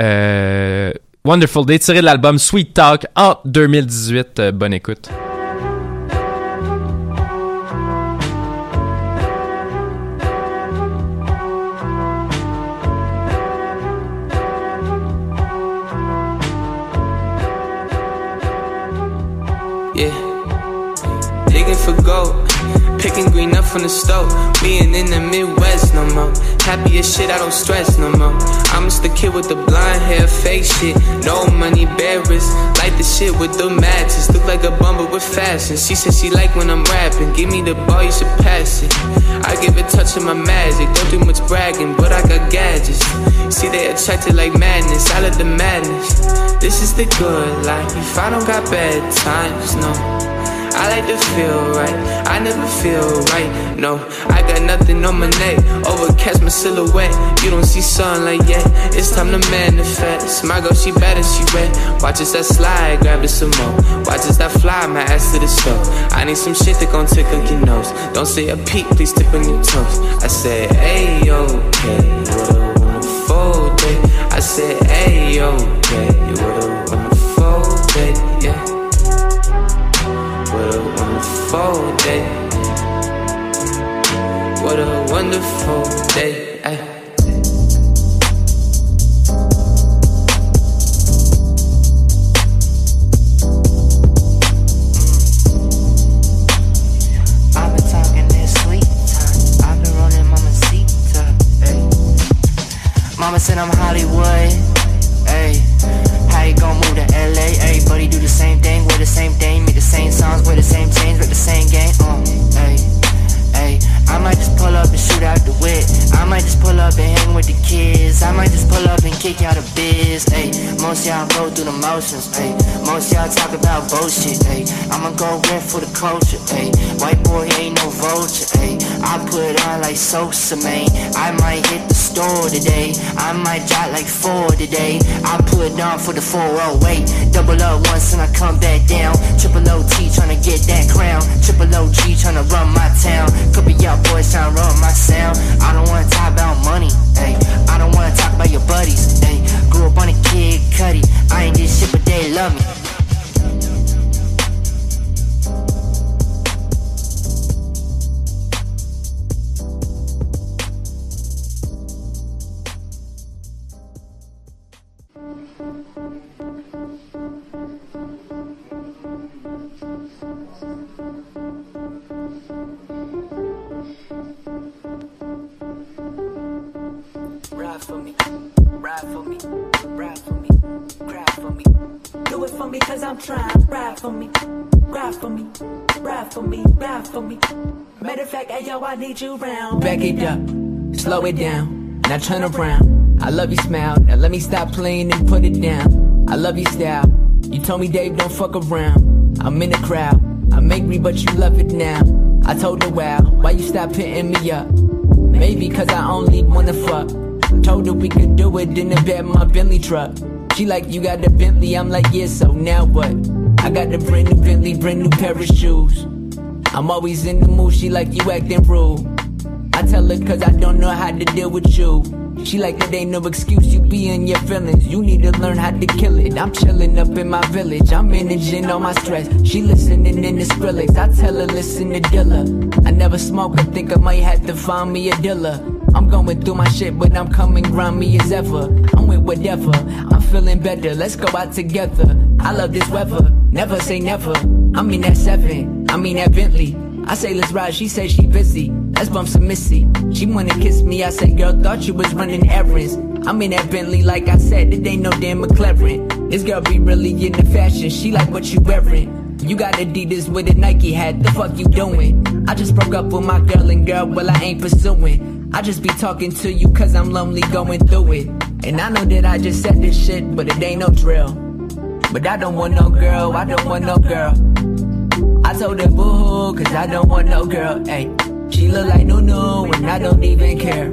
euh, Wonderful Day, tiré de l'album Sweet Talk en 2018. Euh, bonne écoute. Yeah. Digging for gold. Picking green up from the stove. We ain't in the Midwest no more. Happy as shit, I don't stress no more. I'm just the kid with the blonde hair, fake shit. No money, bearers. Like the shit with the matches. Look like a bumper with fashion. She said she like when I'm rapping. Give me the ball, you should pass it. I give a touch of my magic. Don't do much bragging, but I got gadgets. See, they attracted like madness. I love the madness. This is the good life. If I don't got bad times, no. I like to feel right. I never feel right. No, I got nothing on my neck. Overcast my silhouette. You don't see sunlight yet. It's time to manifest. My girl, she better, she red. Watch as that slide, grab it some more. Watch as that fly, my ass to the stove. I need some shit that gon' tickle your nose. Don't say a peek, please tip on your toes. I said, hey, okay. What a wonderful day. I said, hey, okay. What a wonderful day. Yeah. Wonderful day. What a wonderful day. Ay. Mm. I've been talking this sweet time. I've been rolling mama said I'm Hollywood. Hey. How you gon' move to LA? Everybody do the same thing, wear the same thing, same songs, wear the same chains, rep the same game. Uh, hey. I might just pull up and shoot out the whip. I might just pull up and hang with the kids. I might just pull up and kick out the biz. Hey, most y'all go through the motions. Hey, most y'all talk about bullshit. Hey, I'ma go rent for the culture. Hey, white boy ain't no vulture. Hey, I put on like Sosa, man. I might hit the store today. I might drop like four today. I put on for the 408. Double up once and I come back down. Triple OT tryna get that crown. Triple OG tryna run my town. Couple boys tryna run my sound. I don't wanna talk about money, ayy. I don't wanna talk about your buddies, ayy. Grew up on a kid, turn around. I love your smile, now let me stop playing and put it down. I love your style, you told me Dave don't fuck around. I'm in the crowd, I'm angry but you love it now. I told her wow, why you stop hitting me up? Maybe cause I only wanna fuck. Told her we could do it in the bed my Bentley truck. She like, you got the Bentley, I'm like, yeah, so now what? I got the brand new Bentley, brand new pair of shoes. I'm always in the mood, she like, you acting rude. I tell her cause I don't know how to deal with you. She like that ain't no excuse, you be in your feelings. You need to learn how to kill it. I'm chilling up in my village, I'm managing all my stress. She listening in the Skrillex, I tell her listen to Dilla. I never smoke, I think I might have to find me a dealer. I'm going through my shit, but I'm coming grimy as ever. I'm with whatever, I'm feeling better. Let's go out together. I love this weather, never say never. I mean that seven, I mean that Bentley. I say let's ride, she say she busy. Let's bump some Missy. She wanna kiss me, I said, girl, thought you was running errands. I'm in that Bentley, like I said, it ain't no damn McLaren. This girl be really into fashion, she like what you wearing. You got Adidas with a Nike hat, the fuck you doing? I just broke up with my girl and girl, well I ain't pursuing. I just be talking to you cause I'm lonely going through it. And I know that I just said this shit, but it ain't no drill. But I don't want no girl, I don't want no girl. I told her boo cause I don't want no girl, ayy. She look like Nunu and I don't even care.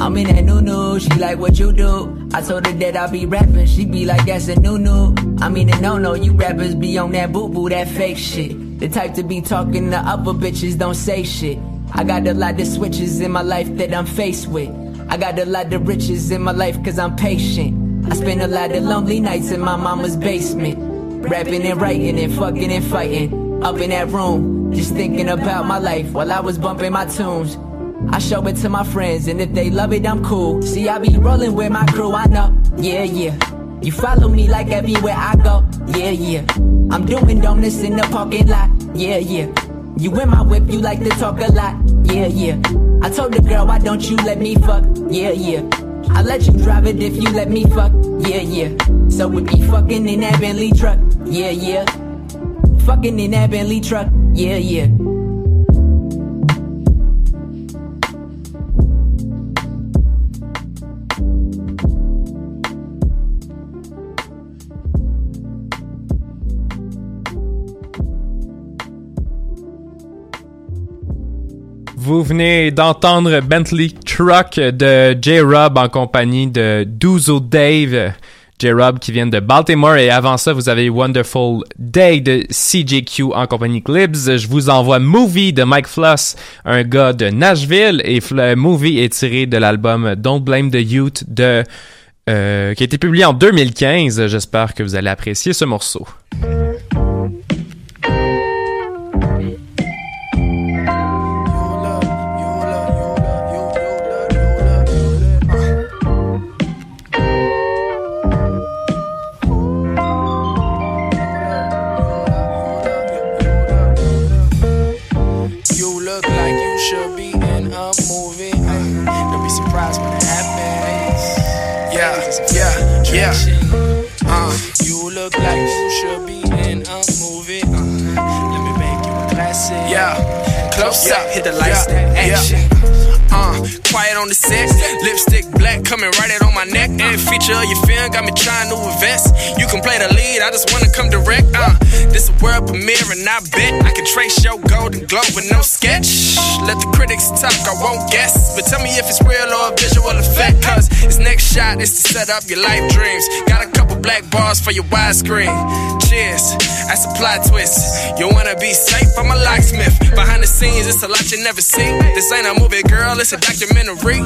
I'm in that Nunu, she like what you do. I told her that I be rapping, she be like that's a Nunu. I mean a no no, you rappers be on that boo boo, that fake shit. The type to be talking to other bitches, don't say shit. I got a lot of switches in my life that I'm faced with. I got a lot of riches in my life cause I'm patient. I spend a lot of lonely nights in my mama's basement. Rapping and writing and fucking and fighting. Up in that room, just thinking about my life while I was bumping my tunes. I show it to my friends, and if they love it, I'm cool. See, I be rolling with my crew, I know. Yeah, yeah. You follow me like everywhere I go. Yeah, yeah. I'm doing donuts in the parking lot. Yeah, yeah. You in my whip, you like to talk a lot. Yeah, yeah. I told the girl, why don't you let me fuck? Yeah, yeah. I let you drive it if you let me fuck. Yeah, yeah. So we be fucking in that Bentley truck. Yeah, yeah. Fucking in that Bentley truck. Yeah, yeah. Vous venez d'entendre Bentley Truck de J-Rob en compagnie de Douzo Dave. J-Rob qui vient de Baltimore et avant ça vous avez Wonderful Day de CJQ en compagnie Clibs. Je vous envoie Movie de Mike Floss, un gars de Nashville et Fl- Movie est tiré de l'album Don't Blame the Youth de euh, qui a été publié en 2015. J'espère que vous allez apprécier ce morceau. Close up, hit the lights, that action. Uh, quiet on the set, lipstick black coming right out on my neck. Every feature of your film got me trying to invest. You can play the lead, I just wanna come direct. Uh, this a world premiere, and I bet I can trace your golden glow with no sketch. Let the critics talk, I won't guess. But tell me if it's real or a visual effect. Cause this next shot is to set up your life dreams. Got a couple black bars for your widescreen. Cheers, that's a plot twist. You wanna be safe? I'm a locksmith. Behind the scenes, it's a lot you never see. This ain't a movie, girl, it's a documentary.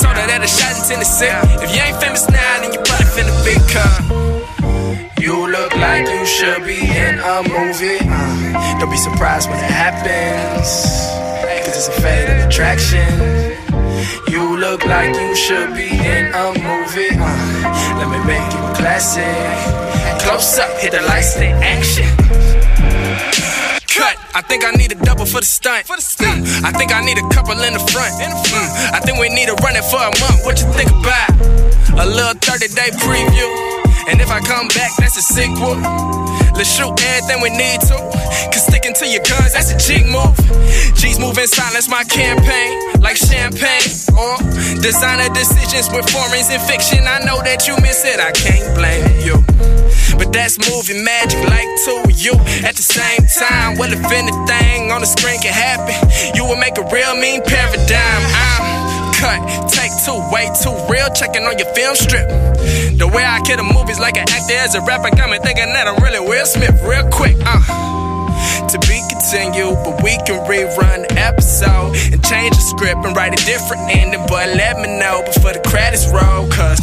Told her that a shot in Tennessee. If you ain't famous now, then you probably finna be car. You look like you should be in a movie. Don't be surprised when it happens. Cause it's a fatal attraction. You look like you should be in a movie. Uh, let me make you a classic. Close up, hit the lights, the action. Cut. I think I need a double for the stunt. for the Mm. I think I need a couple in the front. Mm. I think we need to run it for a month. What you think about a little 30 day preview? And if I come back, that's a sequel. Let's shoot everything we need to. Cause sticking to your guns, that's a jig move. G's move in silence, my campaign. Like champagne. Or designer decisions with foreigns in fiction. I know that you miss it, I can't blame you. But that's movie magic, like two of you at the same time. Well, if anything on the screen can happen, you will make a real mean paradigm. I'm cut, take two, way too real, checking on your film strip. The way I kill the movies like an actor as a rapper got me thinking that I'm really Will Smith real quick. Uh, to be continue, but we can rerun the episode and change the script and write a different ending. But let me know before the credits roll, cause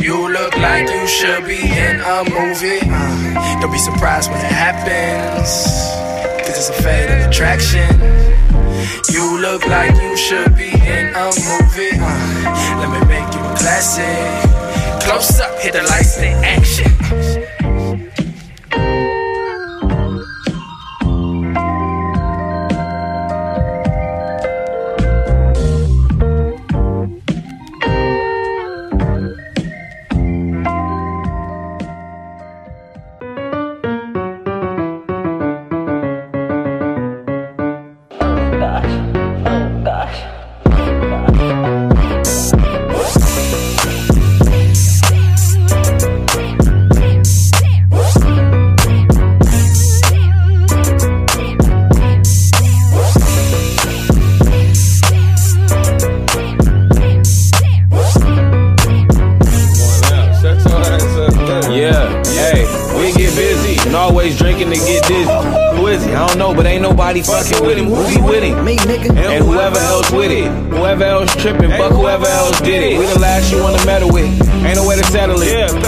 you look like you should be in a movie. Uh, don't be surprised when it happens, cause it's a fatal attraction. You look like you should be in a movie. Uh, let me make you a classic. Close up, hit the lights, then action.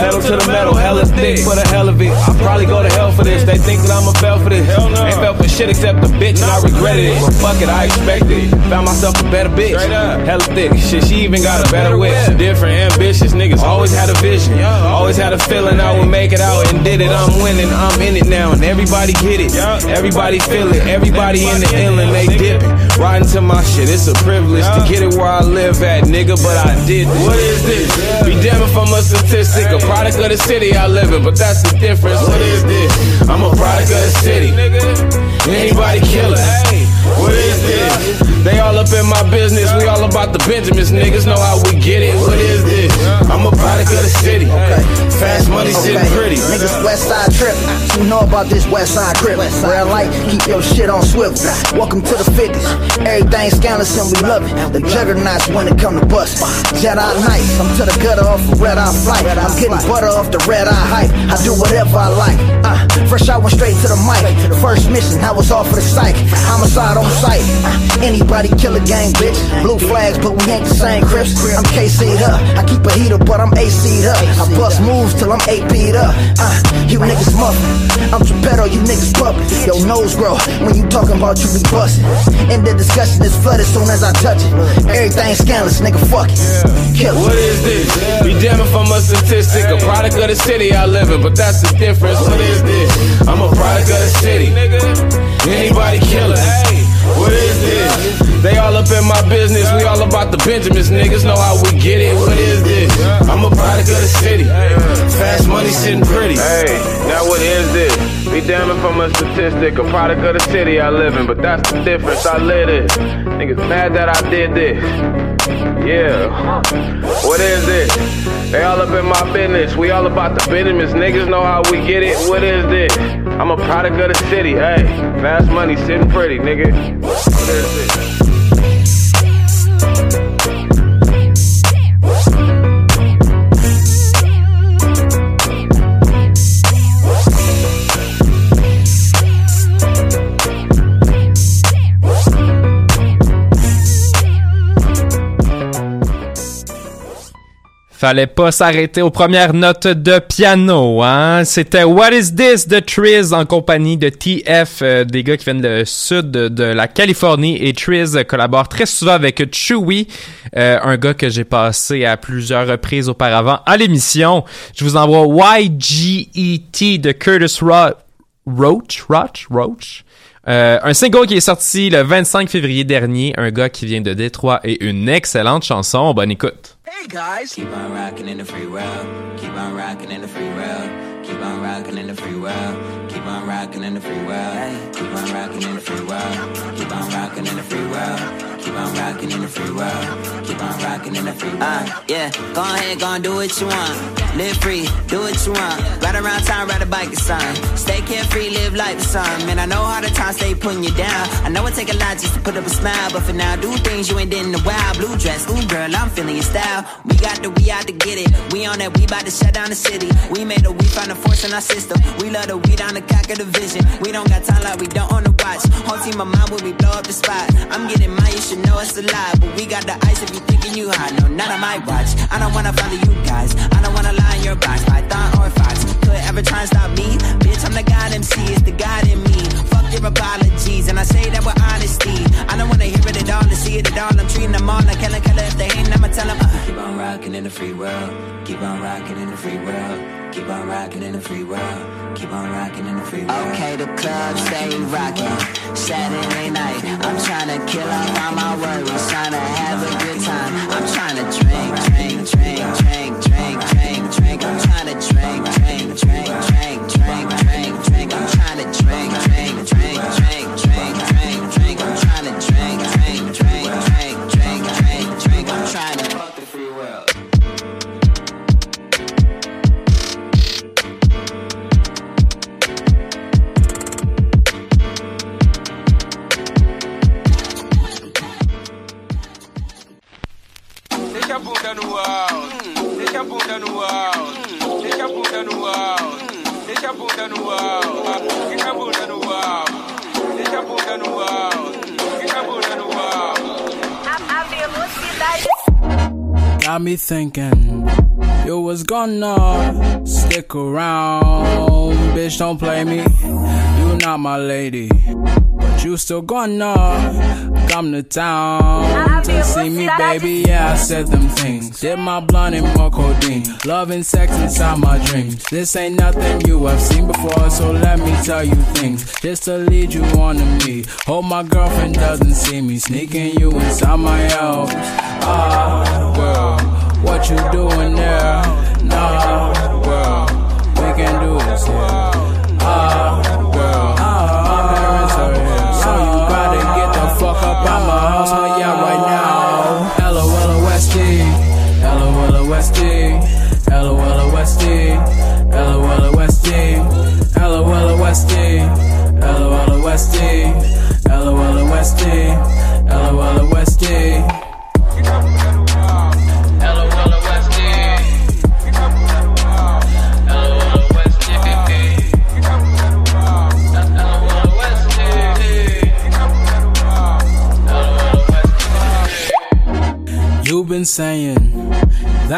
Pedal to the metal, hella thick for the hell of it. I'll probably go to hell for this. They think that I'ma fail for this. Ain't fell for shit except the bitch, and I regretted it. But fuck it, I expected it. Found myself a better bitch. Hella thick. Shit, she even got a better whip. Different, ambitious niggas. Always had a vision. Always had a feeling I would make it out and did it. I'm winning, I'm in it now, and everybody get it. Everybody feel it. Everybody in the inland, they dipping. Riding to my shit. It's a privilege to get it where I live at, nigga. But I did this. What is this? Be damn if I'm a statistic, a product of the city I live in. But that's the difference. What is this? I'm a product of the city. Anybody kill it? What is this? They all up in my business. We all about the Benjamins. Niggas know how we get it. What is this? I'm a product of the city. Fast money sitting pretty. Niggas west side trip. You know about this west side trip. Red light, keep your shit on swivel. Welcome to the 50s. Everything scandalous and we love it. The juggernauts when it come to bust. Jedi Knights, I'm to the gutter off a red eye flight. I'm getting butter off the red eye hype. I do whatever I like. Uh, fresh I went straight to the mic. First mission, I was off for the psych. Homicide on sight. Uh, anybody kill a gang, bitch. Blue flags, but we ain't the same crips. I'm KC'd up. I keep a heater, but I'm AC'd up. I bust moves till I'm AP'd up. Uh, you niggas muffin. I'm Geppetto, you niggas puppet. Yo, nose grow when you talking about you be bustin'. And the discussion is flooded soon as I touch it. Everything scandalous, nigga, fuck it. Kill. What is this? Be damn if I'm a statistic, a product of the city I live in, but that's the difference. What is this? I'm a product of the city. Anybody kill? What is this? They all up in my business. We all about the Benjamins. Niggas know how we get it. What is this? I'm a product of the city. Fast money sitting pretty. Hey, now what is this? Be damn if I'm a statistic, a product of the city I live in, but that's the difference. I live it. Niggas mad that I did this. Yeah. What is this? They all up in my business. We all about the Benjamins. Niggas know how we get it. What is this? I'm a product of the city. Hey, fast money sitting pretty, nigga. What is this? Fallait pas s'arrêter aux premières notes de piano, hein. C'était What Is This de Triz en compagnie de TF, euh, des gars qui viennent du sud de, de la Californie et Triz collabore très souvent avec Chewy, euh, un gars que j'ai passé à plusieurs reprises auparavant à l'émission. Je vous envoie YGET de Curtis Ro Roach, Roach, Roach? Euh, un single qui est sorti le 25 février dernier, un gars qui vient de Détroit et une excellente chanson. Bonne écoute. Hey guys! Keep on rocking in the free world. Keep on rocking in the free world. Keep on rocking in the free world. Rocking in the free world. Keep on rocking in the free world. Keep on rocking in the free world. Keep on rocking. in the free world. Keep on rocking in the free world. Uh, yeah, go ahead, go and do what you want. Live free, do what you want. Ride around town, ride a bike or something. Stay carefree, live like the sun. Man, I know how the time stay putting you down. I know it take a lot just to put up a smile, but for now, do things you ain't did in a while. Blue dress, ooh girl, I'm feeling your style. We got the, we out to get it. We on that, we about to shut down the city. We made a, we found a force in our system. We love the weed on the cock of the vision. We don't got time like we don't on the watch. Whole team of mine when we blow up the spot. I'm getting mine, you should know it's a lie. But we got the ice if you thinking you hot. No, none of my watch. I don't wanna follow you guys. I don't wanna lie in your box. Python or Fox. Could ever try and stop me? Bitch, I'm the God MC. It's the God in me. Fuck your apologies. And I say that with honesty. I don't wanna hear it at all to see it at all. I'm treating them all like Helen Keller. If they ain't, I'ma tell them. Uh. Keep on rocking in the free world. Keep on rocking in the free world. Keep on rocking in the free world. Keep on rocking in the free world. Okay, the club stay rocking. Saturday night, I'm trying to kill off all my worries. Trying to have a good time. I'm trying to drink, drink, drink, thinking you was gonna stick around. Bitch, don't play me. You not my lady. But you still gonna come to town to see me, baby. Yeah, I said them things. Did my blunt and more codeine. Love and sex inside my dreams. This ain't nothing you have seen before, so let me tell you things. Just to lead you on to me. Hope my girlfriend doesn't see me sneaking you inside my house. Ah, girl, what you doing there? Nah, girl, we can do this here. Ah, girl,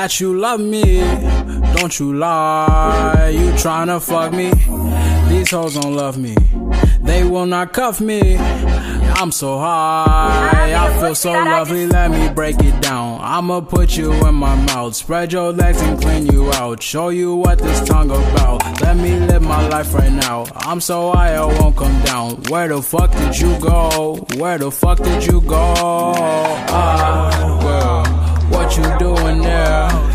that you love me. Don't you lie, you tryna fuck me. These hoes don't love me. They will not cuff me. I'm so high, I feel so lovely. Let me break it down. I'ma put you in my mouth, spread your legs and clean you out. Show you what this tongue about. Let me live my life right now. I'm so high, I won't come down. Where the fuck did you go? Where the fuck did you go? What you doing there?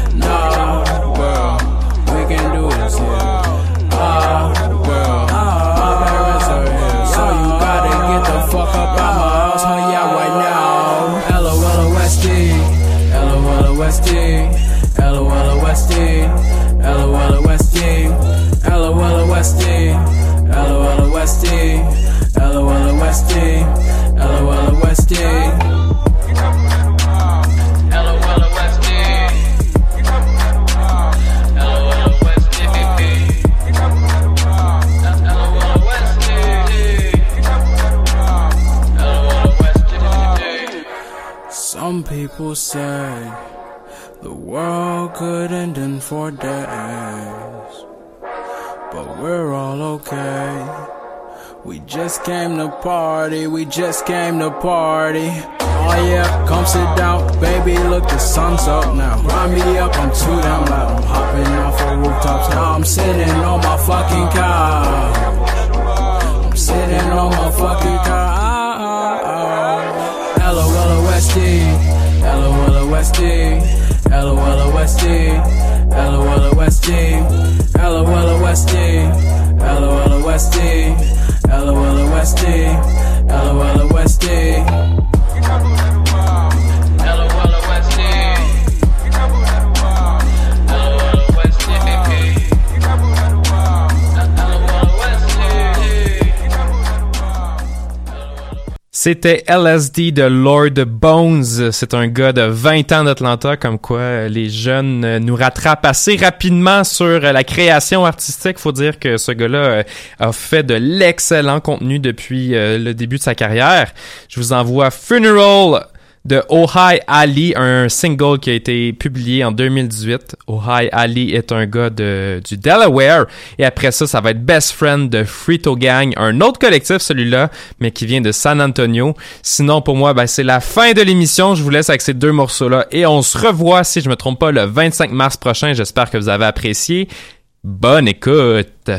Four days, but we're all okay. We just came to party, we just came to party. Oh yeah, come sit down, baby. Look, the sun's up now. Grind me up, I'm too damn loud. I'm hopping off of rooftops now. I'm sitting on my fucking couch. I'm sitting on my fucking couch. LOL Westy, LOL Westy, LOL Westy, LOL Westy, C'était LSD de Lord Bones. C'est un gars de 20 ans d'Atlanta, comme quoi euh, les jeunes euh, nous rattrapent assez rapidement sur euh, la création artistique. Faut dire que ce gars-là a fait de l'excellent contenu depuis le début de sa carrière. Je vous envoie Funeral de Ohai Ali, un single qui a été publié en 2018. Ohai Ali est un gars de, du Delaware. Et après ça, ça va être Best Friend de Frito Gang, un autre collectif celui-là, mais qui vient de San Antonio. Sinon, pour moi, ben, c'est la fin de l'émission. Je vous laisse avec ces deux morceaux-là. Et on se revoit, si je me trompe pas, le 25 mars prochain. J'espère que vous avez apprécié. Bonne écoute!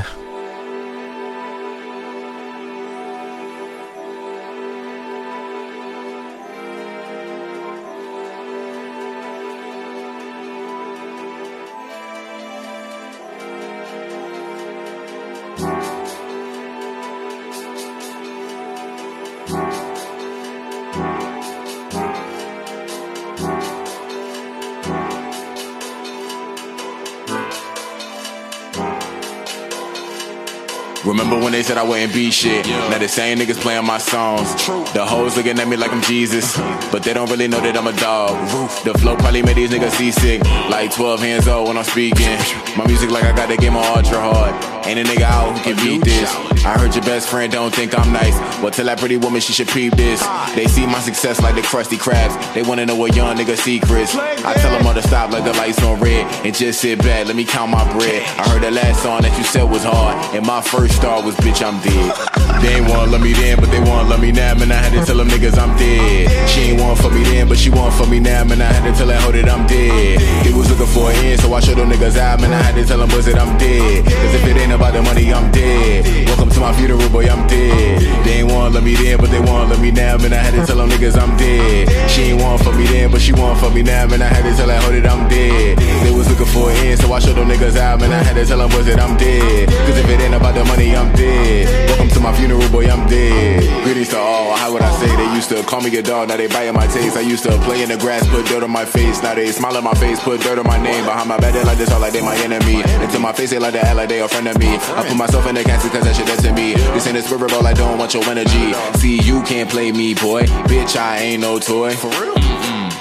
Remember when they said I wouldn't be shit? Now the same niggas playing my songs. The hoes looking at me like I'm Jesus, but they don't really know that I'm a dog. The flow probably made these niggas seasick, like 12 hands old when I'm speaking. My music like I got the game on ultra hard. Ain't a nigga out who can beat this. I heard your best friend don't think I'm nice. Well, tell that pretty woman she should peep this. They see my success like the crusty crabs. They wanna know what young nigga secrets. I tell them all to stop like the lights on red and just sit back. Let me count my bread. I heard the last song that you said was hard, and my first star was bitch I'm dead. They ain't wanna love me then, but they wanna love me now. Man, I had to tell them niggas I'm dead. She ain't want for me then, but she want for me now. Man, I had to tell that hoe that I'm dead. They was looking for an end, so I showed them niggas out. Man, I had to tell them boys that I'm dead. Cause if it ain't about the money, I'm dead. Welcome to my funeral, boy, I'm dead. They ain't wanna love me then, but they wanna love me now. Man, I had to tell them niggas I'm dead. She ain't want for me then, but she want for me now. Man, I had to tell that hoe that I'm dead. They was looking for an end, so I showed them niggas out. Man, I had to tell them boys that I'm dead. Cause if it ain't about the money, I'm dead. Welcome to my funeral, boy, I'm dead. Greetings to oh, all, how would I say? They used to call me a dog, now they biting my taste. I used to play in the grass, put dirt on my face. Now they smile on my face, put dirt on my name. Behind my back, they like this, all like they my enemy. Into my face, they like to act like they a friend of me. I put myself in the cancer cause that shit dead to me. This ain't a spirit, bro, I don't want your energy. See, you can't play me, boy. Bitch, I ain't no toy. For real?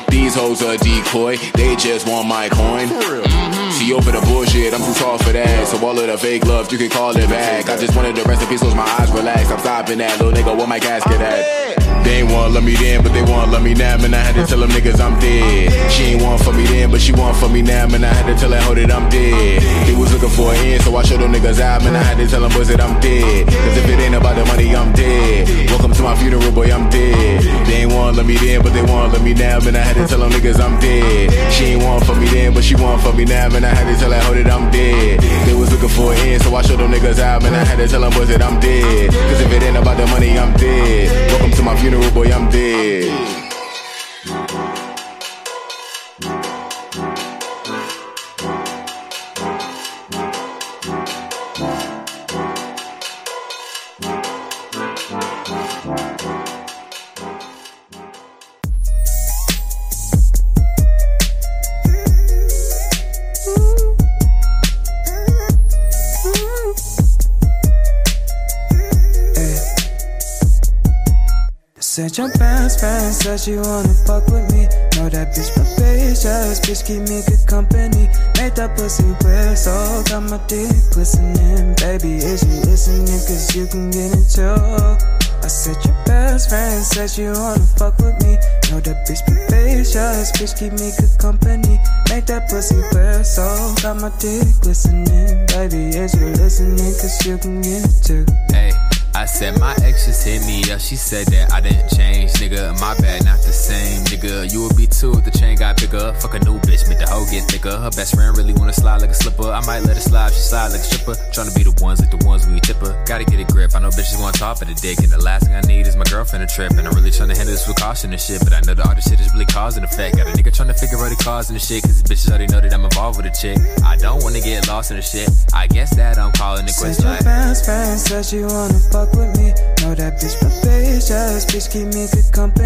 These hoes a decoy, they just want my coin. Mm-hmm. See over the bullshit, I'm too tall for that. So all of the fake love, you can call it back. I just wanted the rest in peace, close my eyes, relax. I'm stopping that little nigga, where my casket at? They ain't wanna love me then, but they wanna love me now. Man, I had to tell them niggas I'm dead. She ain't want for me then, but she want for me now. Man, I had to tell that hoe that I'm dead. They was looking for I showed them niggas out. Man, I had to tell them boys that I'm dead. Cause if it ain't about the money, I'm dead. Welcome to my funeral, boy, I'm dead. They ain't wanna love me then, but they wanna love me now. Man, I had to tell them niggas I'm dead. She ain't want for me then, but she want for me now. Man, I had to tell that hoe that I'm dead. They was looking for an end, so I showed them niggas out. Man, I had to tell them boys that I'm dead. Cause if it ain't about the money, I'm dead. Welcome to my funeral, boy, I'm dead. Best friend said she wanna fuck with me. Know that bitch capricious, bitch keep me good company. Made that pussy wet, so got my dick glistening. Baby, is you listening? Cause you can get it too. I said your best friend said you wanna fuck with me. Know that bitch capricious, bitch keep me good company. Make that pussy wet, so got my dick glistening. Baby, is you listening? Cause you can get it too. Hey. I said my ex just hit me up. She said that I didn't change, nigga. My bad, not the same, nigga. You would be too if the chain got bigger. Fuck a new bitch, make the hoe get thicker. Her best friend really wanna slide like a slipper. I might let her slide, she slide like a stripper. Tryna be the ones like the ones we tipper. Gotta get a grip. I know bitches want top of the dick, and the last thing I need is my girlfriend a trip. And I'm really tryna handle this with caution and shit. But I know that all this shit is really causing effect. Got a nigga tryna figure out the cause and the shit, cause these bitches already know that I'm involved with a chick. I don't wanna get lost in the shit. I guess that I'm calling it quits. Your best friend said she wanna fuck with me. Know that bitch capricious, bitch keep me good company.